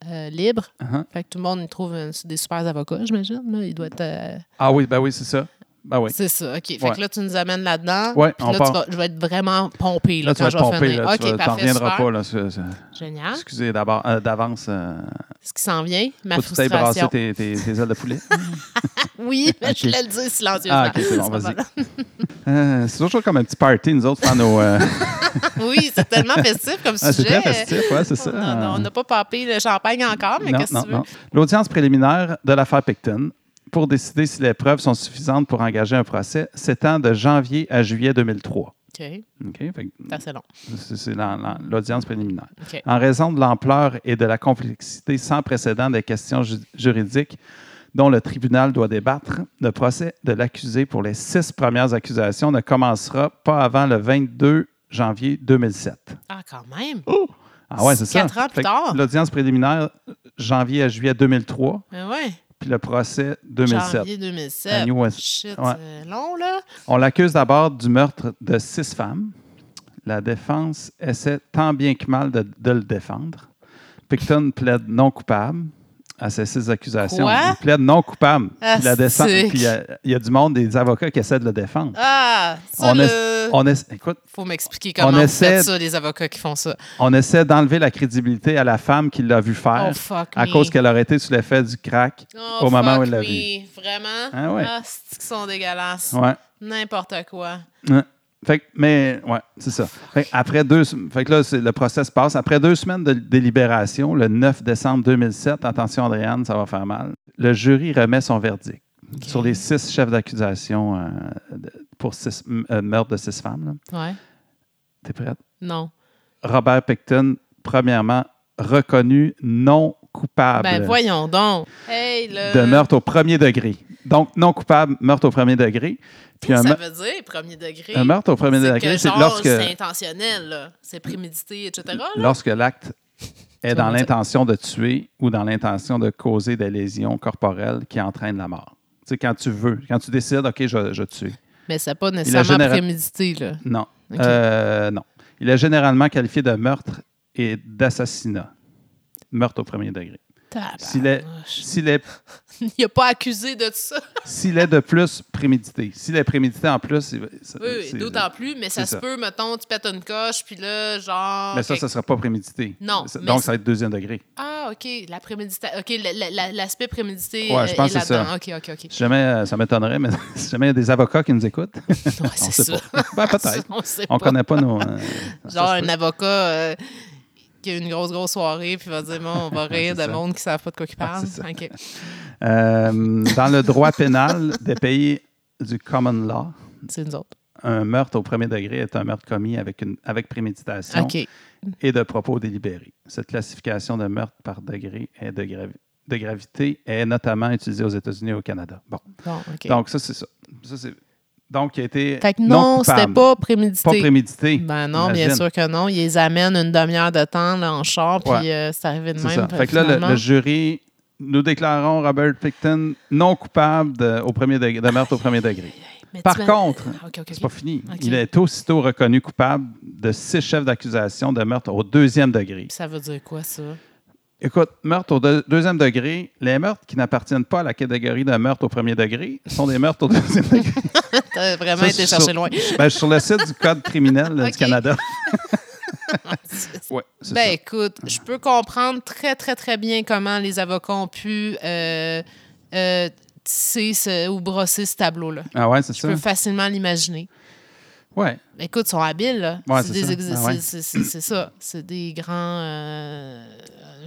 euh, libre. Uh-huh. Fait que tout le monde il trouve des super avocats, j'imagine. Il doit être. euh, Ah oui, ben oui, c'est ça. Ben oui. C'est ça, OK. Fait Ouais. que là, tu nous amènes là-dedans. Puis on là, part- vas- je vais être vraiment pompé là, Là, tu quand vas je vais finir. Là, OK, tu vas- parfait, reviendras super. pas. Là, c'est- c'est- Génial. Excusez euh, d'avance. Euh, Ce qui s'en vient, ma faut que tu frustration. tes, tes, tes ailes de poulet? Oui, mais Ok. je voulais le dire silencieusement. Ah, ok, c'est bon, vas-y. Euh, c'est toujours comme un petit party, nous autres, faire nos. euh, Oui, c'est tellement festif comme ah, c'est sujet. très festif, ouais, c'est ça. On a- On n'a pas papé le champagne encore, mais non, qu'est-ce que non, tu veux? non. L'audience préliminaire de l'affaire Picton pour décider si les preuves sont suffisantes pour engager un procès s'étend de janvier à juillet 2003. OK, OK? Fait que c'est long. c'est c'est la- la- l'audience préliminaire. OK. En raison de l'ampleur et de la complexité sans précédent des questions ju- juridiques dont le tribunal doit débattre, le procès de l'accusé pour les six premières accusations ne commencera pas avant le 22 janvier 2007. Ah, quand même. Ah ouais, c'est ça. Quatre ans plus tard. L'audience préliminaire, janvier à juillet 2003, Ah ouais. Puis le procès 2007. Janvier 2007. À New West- Shit, Ouais. c'est long, là. On l'accuse d'abord du meurtre de six femmes. La défense essaie tant bien que mal de, de le défendre. Picton plaide non coupable à ces six accusations. Quoi? Il plaide non coupable. Ah, Puis la descend- puis il y a- il y, a du monde, des avocats qui essaient de le défendre. Ah, ça, On le... est- On, écoute, Faut m'expliquer comment on essaie- ça, les avocats qui font ça. on essaie d'enlever la crédibilité à la femme qui l'a vu faire Oh, fuck à me. cause qu'elle aurait été sous l'effet du crack Oh, au moment où elle l'a vu. Vraiment? Ah ouais. Ah, c'est qu'ils sont dégueulasses? Ouais. N'importe quoi. Ouais. Fait que, mais, ouais, c'est ça. Fait que après deux, fait que là, c'est- le procès se passe. Après deux semaines de délibération, le 9 décembre 2007, attention, Andréane, ça va faire mal, le jury remet son verdict sur les six chefs d'accusation euh, pour six, euh, meurtre de six femmes. là. Ouais. T'es prête? Non. Robert Picton, premièrement, reconnu non coupable Ben, voyons donc. Hey, le... de meurtre au premier degré. Donc, non coupable, meurtre au premier degré. Puis un, ça veut dire, premier degré. un meurtre au premier c'est degré, c'est lorsque... c'est intentionnel. C'est prémédité, etc. là. lorsque l'acte est dans l'intention de tuer ou dans l'intention de causer des lésions corporelles qui entraînent la mort. Tu sais, quand tu veux, quand tu décides, OK, je, je tue. Mais c'est pas nécessairement général- prémédité, là. Non. Euh, non. Il est généralement qualifié de meurtre et d'assassinat. Meurtre au premier degré. S'il est, s'il est, Il n'a pas accusé de ça. s'il est de plus prémédité. S'il est prémédité en plus, ça- Oui, oui, d'autant plus, mais ça se ça. peut, mettons, tu pètes une coche, puis là, genre. Mais ça, ça ne sera pas prémédité. Non, Ça- Donc, ça va être deuxième degré. Ah, OK, la préméditation. OK, la- la- la- l'aspect prémédité Ouais, je euh, pense est que c'est là-dedans. OK, OK, OK. Si jamais, euh, ça m'étonnerait, mais si jamais il y a des avocats qui nous écoutent, Ouais, on c'est ça. pas. Ben, peut-être. On pas. connaît pas nos. euh, ça Genre un avocat euh, qui a une grosse, grosse soirée, puis va dire, bon, on va rire de monde qui ne savent pas de quoi ils parlent. Euh, dans le droit pénal des pays du common law, C'est nous autres. un meurtre au premier degré est un meurtre commis avec, une, avec préméditation et de propos délibérés. Cette classification de meurtre par degré est de, gravi- de gravité est notamment utilisée aux États-Unis et au Canada. Bon, donc ça, c'est ça. Ça, c'est- donc, il a été fait que non non, c'était pas prémédité. Pas prémédité. Ben non, bien sûr que non. Ils les amènent une demi-heure de temps là, en char, puis Ouais. euh, c'est arrivé de même. ça. Fait que là, le, jury, nous déclarons Robert Picton non coupable de, au premier degré, de meurtre au premier degré. Mais Par contre, Ah, C'est pas fini. Il est aussitôt reconnu coupable de six chefs d'accusation de meurtre au deuxième degré. Ça veut dire quoi, ça? Écoute, meurtre au deux- deuxième degré, les meurtres qui n'appartiennent pas à la catégorie de meurtre au premier degré sont des meurtres au deuxième degré. T'as vraiment Ça, été sur- chercher loin. Ben, sur le site du Code criminel du Canada. ouais, Ben ça. écoute, je peux comprendre très, très, très bien comment les avocats ont pu euh, euh, tisser ce- ou brosser ce tableau-là. Ah ouais, c'est Je ça? peux facilement l'imaginer. Ouais. Écoute, ils sont habiles, là. Ouais, c'est ça. Ah ouais. c'est- des grands... euh,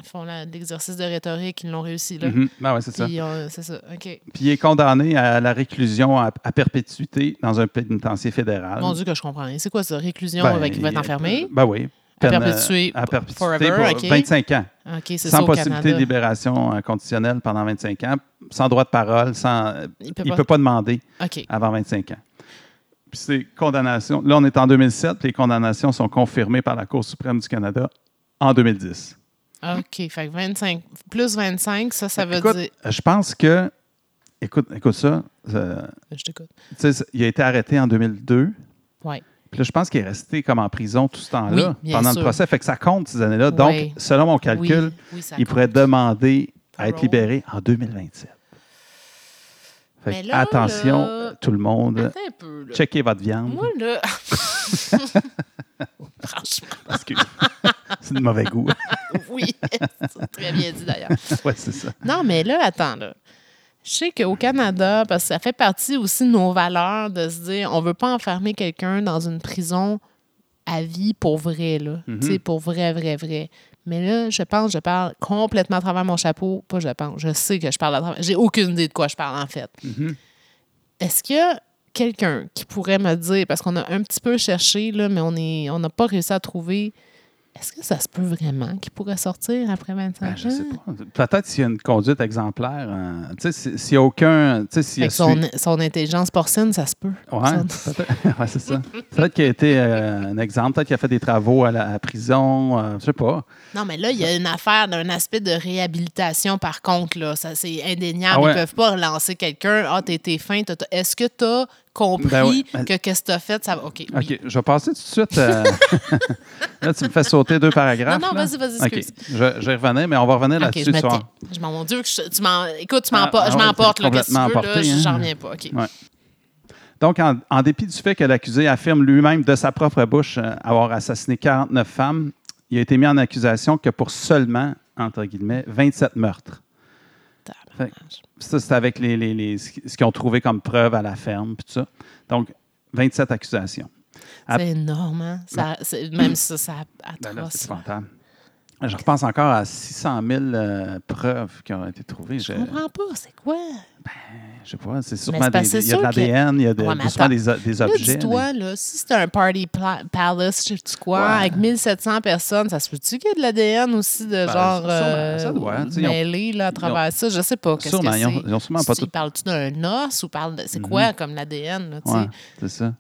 font l'exercice de rhétorique, ils l'ont réussi, là. Ah ouais, c'est ça. Puis, euh, c'est ça. Puis il est condamné à la réclusion à, à perpétuité dans un pénitencier fédéral. Mon Dieu que je comprends rien. C'est quoi ça? Réclusion Ben, avec il va être enfermé? Ben oui. À Peine, perpétuer euh, à perpétuité forever, pour ok. 25 ans. OK, c'est ça sans au possibilité de libération euh, conditionnelle pendant 25 ans, sans droit de parole, sans, euh, Il peut ne pas- peut pas demander avant 25 ans. Puis ces condamnations, là on est en 2007, les condamnations sont confirmées par la Cour suprême du Canada en 2010. OK. Fait que 25, plus 25, ça, ça veut écoute, dire. je pense que, écoute, écoute ça, euh, Je t'écoute. tu sais, il a été arrêté en 2002. Oui. Puis là, je pense qu'il est resté comme en prison tout ce temps-là Oui, pendant sûr. le procès. Fait que ça compte ces années-là. Donc, Oui. selon mon calcul, Oui, il pourrait demander à être libéré en 2027. Fait Mais là, attention, là- tout le monde, peu, checkez votre viande. Moi, là... Franchement, Parce que c'est de mauvais goût. oui. C'est très bien dit, d'ailleurs. ouais, c'est ça. Non, mais là, attends, là. Je sais qu'au Canada, parce que ça fait partie aussi de nos valeurs de se dire on veut pas enfermer quelqu'un dans une prison à vie pour vrai, là. Mhm. Tu sais, pour vrai, vrai, vrai. Mais là, je pense, je parle complètement à travers mon chapeau. Pas je pense, je sais que je parle à travers. J'ai aucune idée de quoi je parle, en fait. Mhm. Est-ce qu'il y a quelqu'un qui pourrait me dire, parce qu'on a un petit peu cherché, là, mais on est- on n'a pas réussi à trouver, est-ce que ça se peut vraiment qu'il pourrait sortir après 25 Ben, ans? je sais pas. Peut-être s'il y a une conduite exemplaire. hein. Tu sais, si- s'il n'y a aucun. Tu sais, a son, su- son intelligence porcine, ça se peut. Ça- peut-être. Ouais, c'est ça. Peut-être qu'il a été euh, un exemple, peut-être qu'il a fait des travaux à la à prison, euh, je sais pas. Non, mais là, il y a une affaire d'un aspect de réhabilitation, par contre. là. Ça, c'est indéniable. Ah ouais. Ils peuvent pas relancer quelqu'un. Ah, t'es t'es fin. Est-ce que tu as compris Ben que qu'est-ce que tu as fait? Ça va. OK. oui. OK, je vais passer tout de suite. euh, là, tu me fais sauter deux paragraphes. Non, non, vas-y, vas-y, OK, excuse. je, je vais revenir, mais on va revenir là-dessus je me ce soir. tais. Je m'en mon Dieu, que je- tu m'en. Écoute, tu Ah, m'emportes. ah je ouais, m'emporte, là. Qu'est-ce que tu veux, complètement là? emporté, J'en hein. reviens pas. OK. Ouais. Donc, en, en dépit du fait que l'accusé affirme lui-même de sa propre bouche euh, avoir assassiné 49 femmes, il a été mis en accusation que pour seulement, entre guillemets, 27 meurtres. Ça, c'est avec les, les- les- ce qui- ce qu'ils ont trouvé comme preuve à la ferme, puis tout ça. Donc, 27 accusations. C'est énorme, hein? Ça, c'est- même ça, ça Ben atroce. c'est épouvantable. Je repense encore à 600 000 euh, preuves qui ont été trouvées. Je je comprends pas. C'est quoi? Je sais pas, c'est sûrement des, il y a de l'ADN, il y a de, Ouais, des, des Là, objets. dis-toi, là, si c'est un party pla- palace, je sais tu quoi, Ouais. avec 1700 personnes, ça se peut-tu qu'il y ait de l'ADN aussi de genre euh, ça doit, mêlé là, à travers ça? Je sais pas. Qu'est-ce que ils ont, c'est? ils ont sûrement pas Si- tout. Parles-tu d'un os ou parle de. C'est Mhm. quoi comme l'ADN? là, tu sais? Ouais, c'est ça.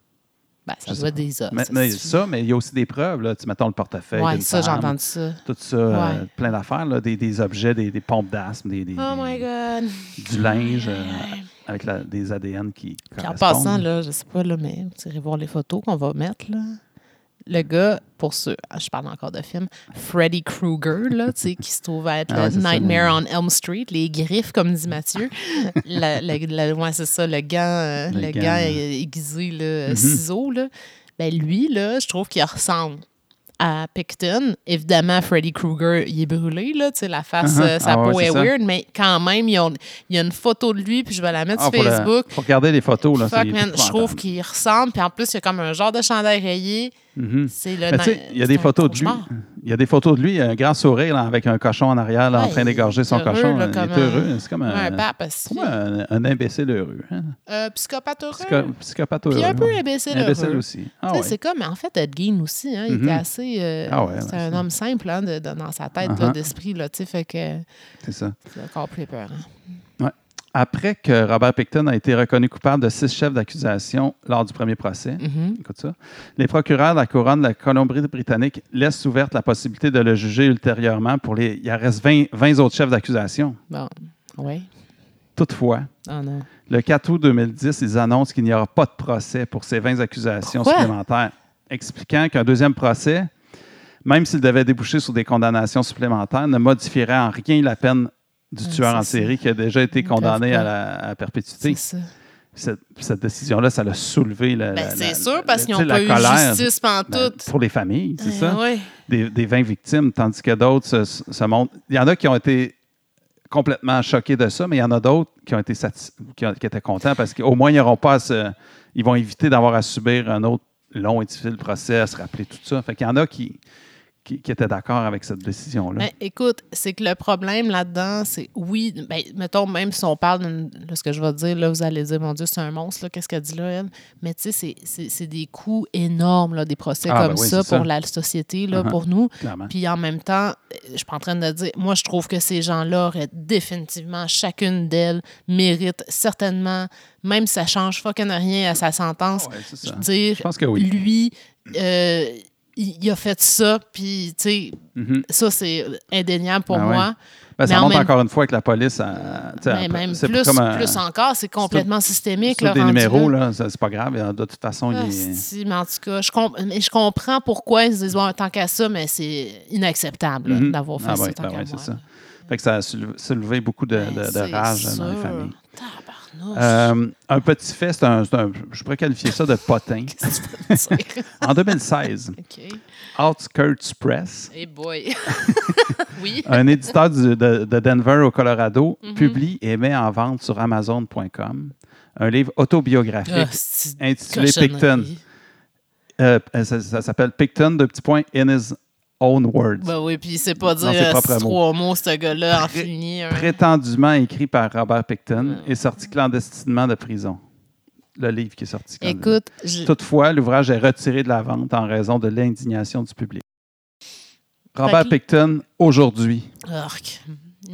Ben, ça Je doit être des os. Mais, ça mais suffit. ça, mais il y a aussi des preuves. Là. Tu mettons le portefeuille. D'une ça, j'ai entendu ça. Tout ça, euh, plein d'affaires, là, des, des objets, des, des pompes d'asthme, des, des- Oh my God. du linge euh. Avec la- des ADN qui Puis en passant, là, je sais pas, là, mais vous irez voir les photos qu'on va mettre, là. Le gars, pour ceux, ah, je parle encore de film, Freddy Krueger, là, qui se trouve être Ah le ça, Nightmare on Elm Street, les griffes, comme dit Mathieu. Le- le- le- ouais, c'est ça, le gant, euh, Le le gant. gant aiguisé, là, Mhm. ciseaux, là. Ben lui, là, je trouve qu'il ressemble à Picton. Évidemment, Freddy Krueger, il est brûlé, là, tu sais, la face, Uh-huh. euh, sa Ah peau est weird, mais quand même, il y a, une photo de lui, puis je vais la mettre Ah, sur Facebook. faut regarder les photos. Là, Fuck, man, je trouve qu'il ressemble. Puis en plus, il y a comme un genre de chandail rayé. Mhm. C'est le il y a des photos de lui. Il y a des photos de lui, un grand sourire là, avec un cochon en arrière là, en Ouais, train d'égorger son il heureux, cochon. là, il comme est un- heureux. C'est comme un, un pape un, un imbécile heureux. hein. Euh, psychopathe heureux. Psycho- psychopathe heureux. Puis un peu ouais. imbécile, Imbécile heureux. aussi. Ah ouais. C'est comme, en fait, Ed Gein aussi. Hein, il Mhm. était assez. euh, Ah ouais, c'est un homme simple hein, de- de- dans sa tête, Uh-huh. là, d'esprit. Fait que C'est ça. c'est encore plus peur. Après que Robert Picton a été reconnu coupable de six chefs d'accusation lors du premier procès, Mhm. écoute ça, les procureurs de la couronne de la Colombie-Britannique laissent ouverte la possibilité de le juger ultérieurement pour les. Il en reste 20, 20 autres chefs d'accusation. Bon, oui. Toutefois, Ah non. le 4 août 2010, ils annoncent qu'il n'y aura pas de procès pour ces 20 accusations Pourquoi? supplémentaires, expliquant qu'un deuxième procès, même s'il devait déboucher sur des condamnations supplémentaires, ne modifierait en rien la peine du tueur en série qui a déjà été condamné à la à perpétuité. C'est ça. Cette, cette décision-là, ça l'a soulevé la, Ben, c'est sûr, parce qu'ils n'ont pas la eu justice ben, pantoute. pour les familles, c'est ça? Oui. Des, des 20 victimes, tandis que d'autres se, se montrent. Il y en a qui ont été complètement choqués de ça, mais il y en a d'autres qui ont été satis- qui, ont- qui étaient contents parce qu'au moins, ils n'auront pas à se- Ils vont éviter d'avoir à subir un autre long et difficile procès, à se rappeler tout ça. Fait qu'il y en a qui, qui, qui étaient d'accord avec cette décision-là? Ben, écoute, c'est que le problème là-dedans, c'est oui, ben, mettons, même si on parle de ce que je vais dire, là, vous allez dire, mon Dieu, c'est un monstre, qu'est-ce qu'elle dit là, elle? Mais tu sais, c'est- des coûts énormes, là, des procès Ah, comme ben oui, ça pour ça. la société, là, Uh-huh. pour nous. clairement. Puis en même temps, je suis pas en train de dire, moi, je trouve que ces gens-là auraient définitivement, chacune d'elles mérite certainement, même si ça change fucking rien à sa sentence, Ouais, veux dire, Je pense que oui. lui, euh, il, il a fait ça, puis tu sais, Mhm. ça, c'est indéniable pour Ah ouais. moi. Ben, ça Mais même- encore une fois que la police. tu sais, Mais elle- même plus, comme un- plus encore, c'est complètement systémique. c'est des numéros, là. c'est pas grave. De toute façon, Ah, il est. si, mais en tout cas, je, comp- mais je comprends pourquoi ils se disent tant qu'à ça, mais c'est inacceptable Mhm. d'avoir fait Ah ça ouais, tant ben ouais, ça. Fait que ça a soulevé, beaucoup de, Ben, de- de c'est rage dans les familles. Euh, un petit fait, c'est un, je pourrais qualifier ça de potin. Qu'est-ce que tu veux dire? En 2016, OK. Outskirts Press, Hey boy. oui. un éditeur du- de, de Denver au Colorado, Mhm. publie et met en vente sur Amazon.com un livre autobiographique Ah, intitulé. Picton. Euh, ça ça s'appelle Picton, de petits points, in his own words. Ben oui, puis c'est pas dire ses euh, trois mots, ce gars-là, en fini. un- Prétendument écrit par Robert Picton et sorti clandestinement de prison. Le livre qui est sorti clandestinement. Écoute, je- Toutefois, l'ouvrage est retiré de la vente en raison de l'indignation du public. Robert Picton, aujourd'hui.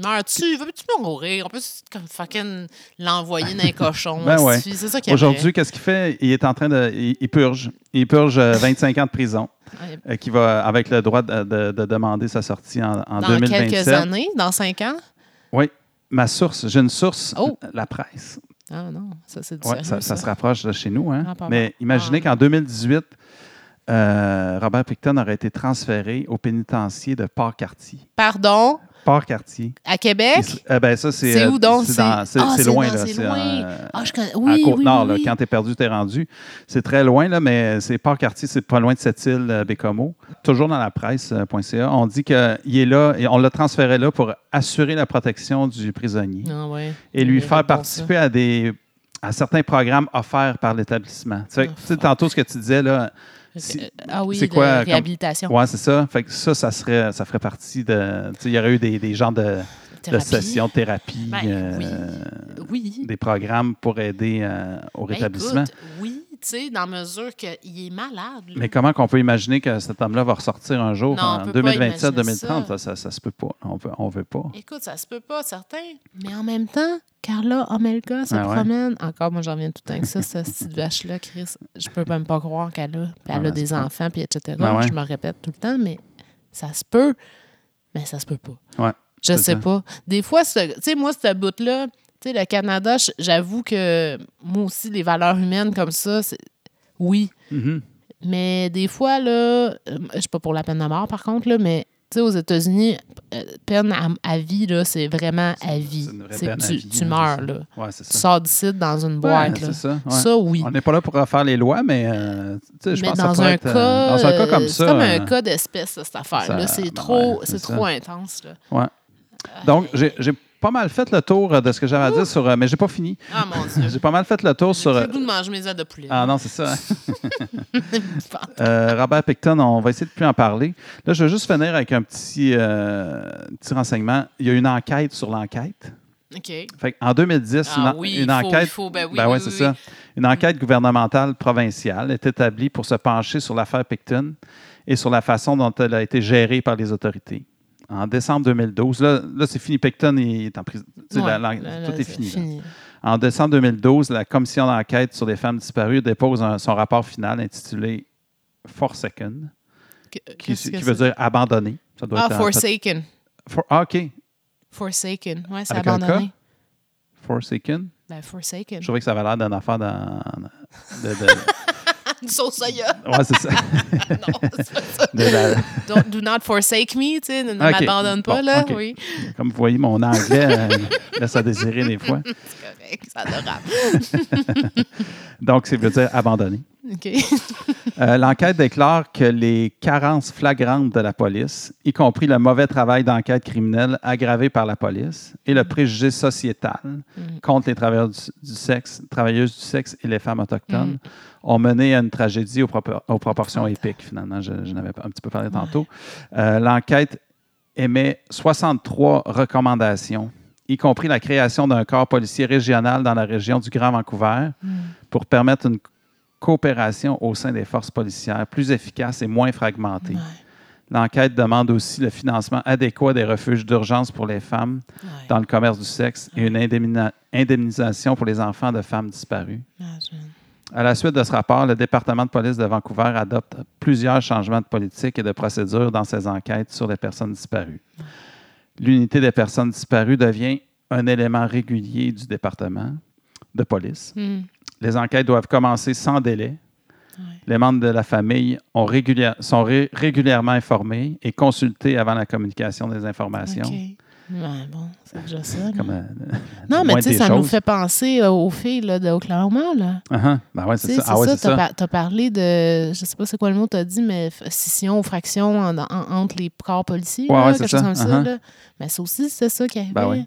Meurs-tu? Veux-tu mourir? On peut comme fucking l'envoyer dans un cochon. Ben ouais. C'est ça qu'il Aujourd'hui, qu'est-ce qu'il fait? Il est en train de. Il, il purge. Il purge euh, 25 ans de prison, euh, qui va, avec le droit de, de- de demander sa sortie en, en Dans 2027. quelques années? Dans cinq ans? Oui. Ma source, j'ai une source, Oh. la presse. Ah non, ça c'est du Ouais, ça, ça se rapproche de chez nous. Hein? Ah, Mais imaginez Ah. qu'en 2018, euh, Robert Picton aurait été transféré au pénitencier de Port-Cartier. Pardon? Port-Cartier. À Québec? Euh, ben, ça, c'est. C'est euh, où donc? C'est Ah, loin, là. c'est loin. euh, Ah, je à Oui, oui, Côte-Nord, oui, oui. quand t'es perdu, t'es rendu. C'est très loin, là, mais c'est Port-Cartier, c'est pas loin de cette île, euh, Bécomo. Toujours dans la presse.ca, on dit qu'il est là, et on l'a transféré là pour assurer la protection du prisonnier Ah ouais. et lui faire ça. participer à des à certains programmes offerts par l'établissement. Tu sais, Ah, tantôt, ce que tu disais, là, Euh, ah oui, c'est de quoi, comme- réhabilitation. ouais, c'est ça. Fait que ça, ça, serait, ça ferait partie de. Il y aurait eu des, des genres de, de sessions de thérapie, Ben, euh, oui. Oui. des programmes pour aider euh, au Ben, rétablissement. écoute, oui, tu sais, dans mesure qu'il est malade. Mais comment qu'on peut imaginer que cet homme-là va ressortir un jour Non, en peut pas 2027-2030? imaginer Ça. Ça, ça se peut pas. On veut, on veut pas. Écoute, ça se peut pas, certain. Mais en même temps, Carla Omelka se Ah ouais. promène. Encore, moi, j'en reviens tout le temps avec ça, cette petite vache-là, Chris. Je peux même pas croire qu'elle a. Puis elle Ah a des enfants, puis etc. Ah ouais. Je me répète tout le temps, mais ça se peut. Mais ça se peut pas. Ouais, Je sais ça. pas. Des fois, ce- tu sais, moi, ce bout-là, tu sais, le Canada, j'avoue que moi aussi, les valeurs humaines comme ça, c'est. Oui. Mhm. Mais des fois, là, euh, je suis pas pour la peine de mort, par contre, là, mais tu sais, aux États-Unis, euh, peine à, à vie, là, c'est vraiment à vie. c'est que tu, vie, tu hein, meurs, ça. là. Ouais, c'est Tu ça. sors d'ici dans une Ouais, boîte, là. c'est ça. ouais. Ça, oui. On n'est pas là pour refaire les lois, mais euh, je pense que ça dans pourrait un, être, euh, cas, dans un cas comme ça. C'est comme euh, un cas d'espèce, cette affaire-là. ça- C'est trop, trop ça. intense. Là. Ouais. Donc, j'ai pas mal fait le tour euh, de ce que j'avais à dire sur. euh, mais j'ai pas fini. Ah, mon Dieu. J'ai pas mal fait le tour J'ai sur. plus euh, goût de manger mes ailes de poulet. Ah non, c'est ça. Euh, Robert Picton, on va essayer de plus en parler. Là, je vais juste finir avec un petit, euh, petit renseignement. Il y a une enquête sur l'enquête. OK. Fait en 2010, Ah une, oui, une il faut- enquête. faut- ben oui, Ben ouais, c'est ça. Une enquête gouvernementale provinciale est établie pour se pencher sur l'affaire Picton et sur la façon dont elle a été gérée par les autorités. En décembre 2012, là, là c'est fini. Picton il est en prison. Tu sais, Ouais, la- la- là, tout là, est fini. En décembre 2012, la commission d'enquête sur les femmes disparues dépose un- son rapport final intitulé Forsaken, Que- qui, veut dire abandonné. Ça doit Ah, être Forsaken. For- ah, OK. Forsaken. Ouais, c'est abandonné. Forsaken? Ben, Forsaken. Je trouvais que ça avait l'air d'une affaire dans. De, de- Une sauce soya. ouais, c'est ça. non, c'est pas ça. La- Don't- do not forsake me, tu sais, ne m'abandonne pas, Bon, là. Oui, Comme vous voyez, mon anglais euh, laisse à désirer des fois. c'est correct, c'est adorable. Donc, ça veut dire abandonné. Euh, L'enquête déclare que les carences flagrantes de la police, y compris le mauvais travail d'enquête criminelle aggravé par la police et le préjugé sociétal Mm. contre les travailleurs du, du sexe, travailleuses du sexe et les femmes autochtones, Mm. ont mené à une tragédie aux, propor- aux proportions épiques, finalement. Je, je n'avais pas un petit peu parlé tantôt. Euh, L'enquête émet 63 recommandations, y compris la création d'un corps policier régional dans la région du Grand Vancouver Mm. pour permettre une coopération au sein des forces policières plus efficace et moins fragmentée. Ouais, L'enquête demande aussi le financement adéquat des refuges d'urgence pour les femmes ouais. dans le commerce du sexe et une indemnisation pour les enfants de femmes disparues. Ah, À la suite de ce rapport, le département de police de Vancouver adopte plusieurs changements de politique et de procédures dans ses enquêtes sur les personnes disparues. L'unité des personnes disparues devient un élément régulier du département de police. Mm. Les enquêtes doivent commencer sans délai. Ouais. Les membres de la famille ont régulière- sont ré- régulièrement informés et consultés avant la communication des informations. OK. Ouais, bon, c'est déjà ça. Comme, euh, non, mais tu sais, ça nous fait penser euh, aux filles là, de Oklahoma, là. Uh-huh. Ben ouais, Tu c'est ça. c'est Ah ouais, c'est par- t'as parlé de, je sais pas c'est quoi le mot t'as dit, mais scission ou fraction en- en- entre les corps policiers, là, ouais, quelque c'est chose ça. comme ça. Uh-huh. là. Mais ça aussi, c'est ça qui arrivait. Ben.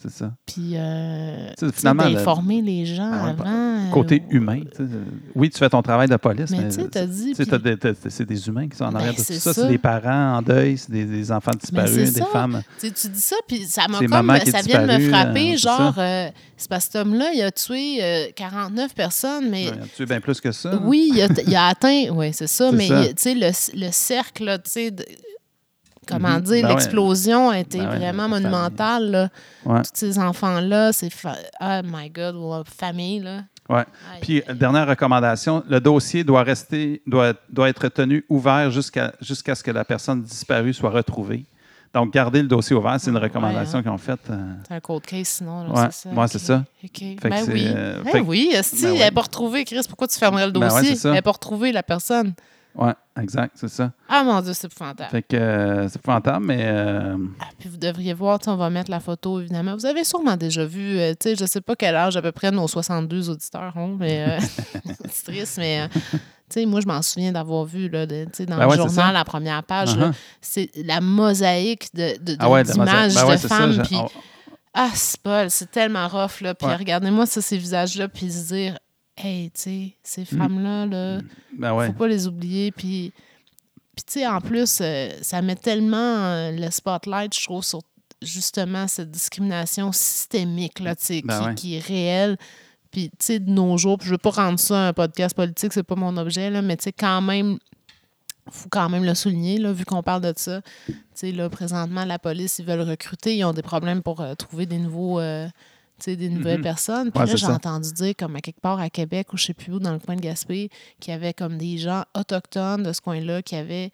C'est ça. Puis, euh, le- d'informer les gens ouais, avant. euh, Côté humain. euh, Oui, tu fais ton travail de police, mais, Mais tu sais, t'as dit. c'est des humains qui sont en Ben, arrière de tout ça. ça. C'est des parents en deuil, c'est des, des enfants disparus, des ça. femmes. Tu sais, tu dis ça, puis ça m'a comme. Ça vient de me frapper, euh, genre, euh, c'est parce que cet homme-là, il a tué euh, 49 personnes, mais. Ouais, Tu es bien plus que ça. Oui, il a, il a atteint, oui, c'est ça, mais il- tu sais, le, le cercle, tu sais, comment dire, Ben ouais. l'explosion a été Ben ouais, vraiment la monumentale, là. Ouais. Tous ces enfants-là, c'est. fa- Oh my God, ou famille, là. Ouais. Aïe. Puis, euh, dernière recommandation, le dossier doit rester, doit, doit être tenu ouvert jusqu'à jusqu'à ce que la personne disparue soit retrouvée. Donc, garder le dossier ouvert, c'est une Ouais, recommandation hein. qu'ils ont faite. euh, C'est un cold case, sinon. là, Ouais, c'est ça. ouais, c'est ça. Ben oui. euh, Ben que- oui, esti, ben elle ouais. n'est pas retrouvée, Chris. Pourquoi tu fermerais le ouais, dossier? ça. elle n'est pas retrouvée, la personne. Oui, exact, c'est ça. Ah mon Dieu, c'est épouvantable. Fait que euh, c'est épouvantable, mais euh, Ah, puis vous devriez voir, on va mettre la photo, évidemment. Vous avez sûrement déjà vu, euh, tu sais, je sais pas quel âge à peu près nos 62 auditeurs ont, mais euh, c'est triste, mais euh, tu sais, moi, je m'en souviens d'avoir vu, là, de- dans Ben le ouais, journal, la première page, uh-huh. c'est la mosaïque de, de- de- Ah ouais, d'images ben ouais, femmes, puis ah, c'est pas, c'est tellement rough, là, puis Ouais. regardez-moi ça, ces visages-là, puis se dire, hey, tu sais, ces Mm. femmes-là, là, ben ouais. faut pas les oublier. Puis, puis tu sais, en plus, euh, ça met tellement euh, le spotlight, je trouve, sur justement cette discrimination systémique là, tu sais, Ben qui, ouais. qui est réelle. Puis, tu sais, de nos jours, puis je veux pas rendre ça un podcast politique, c'est pas mon objet, là, mais tu sais, quand même, faut quand même le souligner, là, vu qu'on parle de ça. Tu sais, là, présentement, la police, ils veulent recruter, ils ont des problèmes pour euh, trouver des nouveaux... des nouvelles Mhm. personnes. Puis Ouais, là, j'ai entendu dire, comme à quelque part à Québec ou je sais plus où, dans le coin de Gaspé, qu'il y avait comme des gens autochtones de ce coin-là qui avaient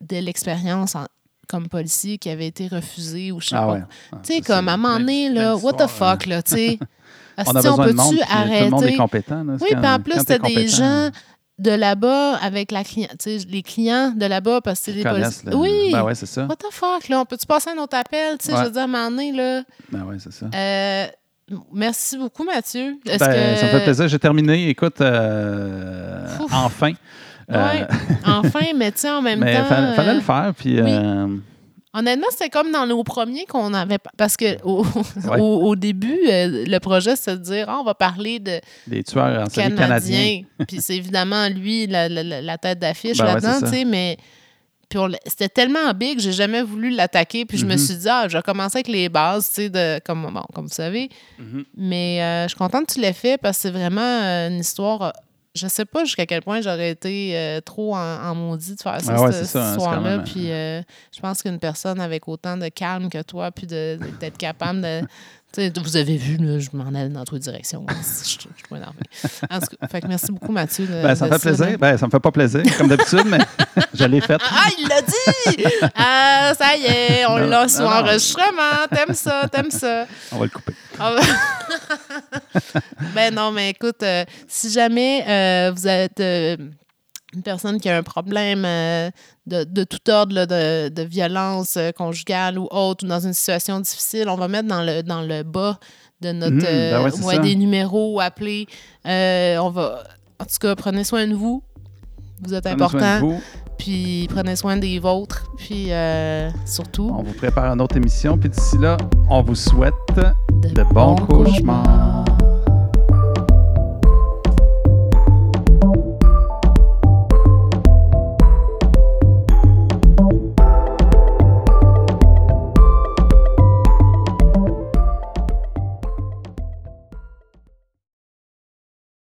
de l'expérience en- comme policier qui avaient été refusés ou je sais Ah pas. ouais. Tu sais, comme à un moment donné, là, what the d'histoires, fuck, là, tu sais. On a besoin de monde, peut-tu puis tout le monde est arrêter? compétent. là. Oui, quand- puis en plus, t'es des gens de là-bas avec la client, tu sais, les clients de là-bas parce que c'est des policiers. le- Oui! Ben ouais, c'est ça. What the fuck, là, on peut-tu passer un autre appel? Tu sais, Ouais. je veux dire, à un moment donné, là? Ben ouais, c'est ça. euh, merci beaucoup, Mathieu. Est-ce Ben, que... Ça me fait plaisir. J'ai terminé. Écoute, euh, enfin. Euh, Ouais, enfin, mais tu sais, en même mais temps. fallait, fallait euh, le faire. Puis, oui. euh, Honnêtement, c'était comme dans nos premiers qu'on avait. Parce que au, Ouais. au, au début, euh, le projet, c'était de dire Ah, on va parler de des tueurs en canadiens. Canadiens. Puis c'est évidemment lui, la, la- la- tête d'affiche Ben là-dedans, c'est tu sais, mais. Puis c'était tellement big que j'ai jamais voulu l'attaquer. Puis je me Mhm. suis dit, ah, je vais commencer avec les bases, tu sais, de, comme, bon, comme vous savez. Mhm. Mais euh, je suis contente que tu l'aies fait parce que c'est vraiment euh, une histoire. Je sais pas jusqu'à quel point j'aurais été euh, trop en, en maudit de faire ça, Ah ouais, cette, hein, cette histoire-là. même, Puis euh, je pense qu'une personne avec autant de calme que toi, puis d'être capable de. vous avez vu, là, je m'en allais dans toutes les directions. Je je- je suis pas énervée. En tout cas, fait que merci beaucoup, Mathieu. de- Ben, ça me fait plaisir. Ben, ça me fait pas plaisir, comme d'habitude, mais je l'ai fait. Ah, il l'a dit! Ah, ça y est, on l'a sur non, non. enregistrement. T'aimes ça, t'aimes ça. On va le couper. Ah ben- ben non, mais écoute, euh, si jamais euh, vous êtes euh, une personne qui a un problème euh, de, de tout ordre, là, de, de violence euh, conjugale ou autre, ou dans une situation difficile, on va mettre dans le, dans le bas de notre Mhm, ben euh, ouais, ça. des numéros appelés. Euh, on va, en tout cas, prenez soin de vous. Vous êtes Prenez important. Puis prenez soin des vôtres. Puis euh, surtout, On vous prépare une autre émission. Puis d'ici là, on vous souhaite de, de bons cauchemars.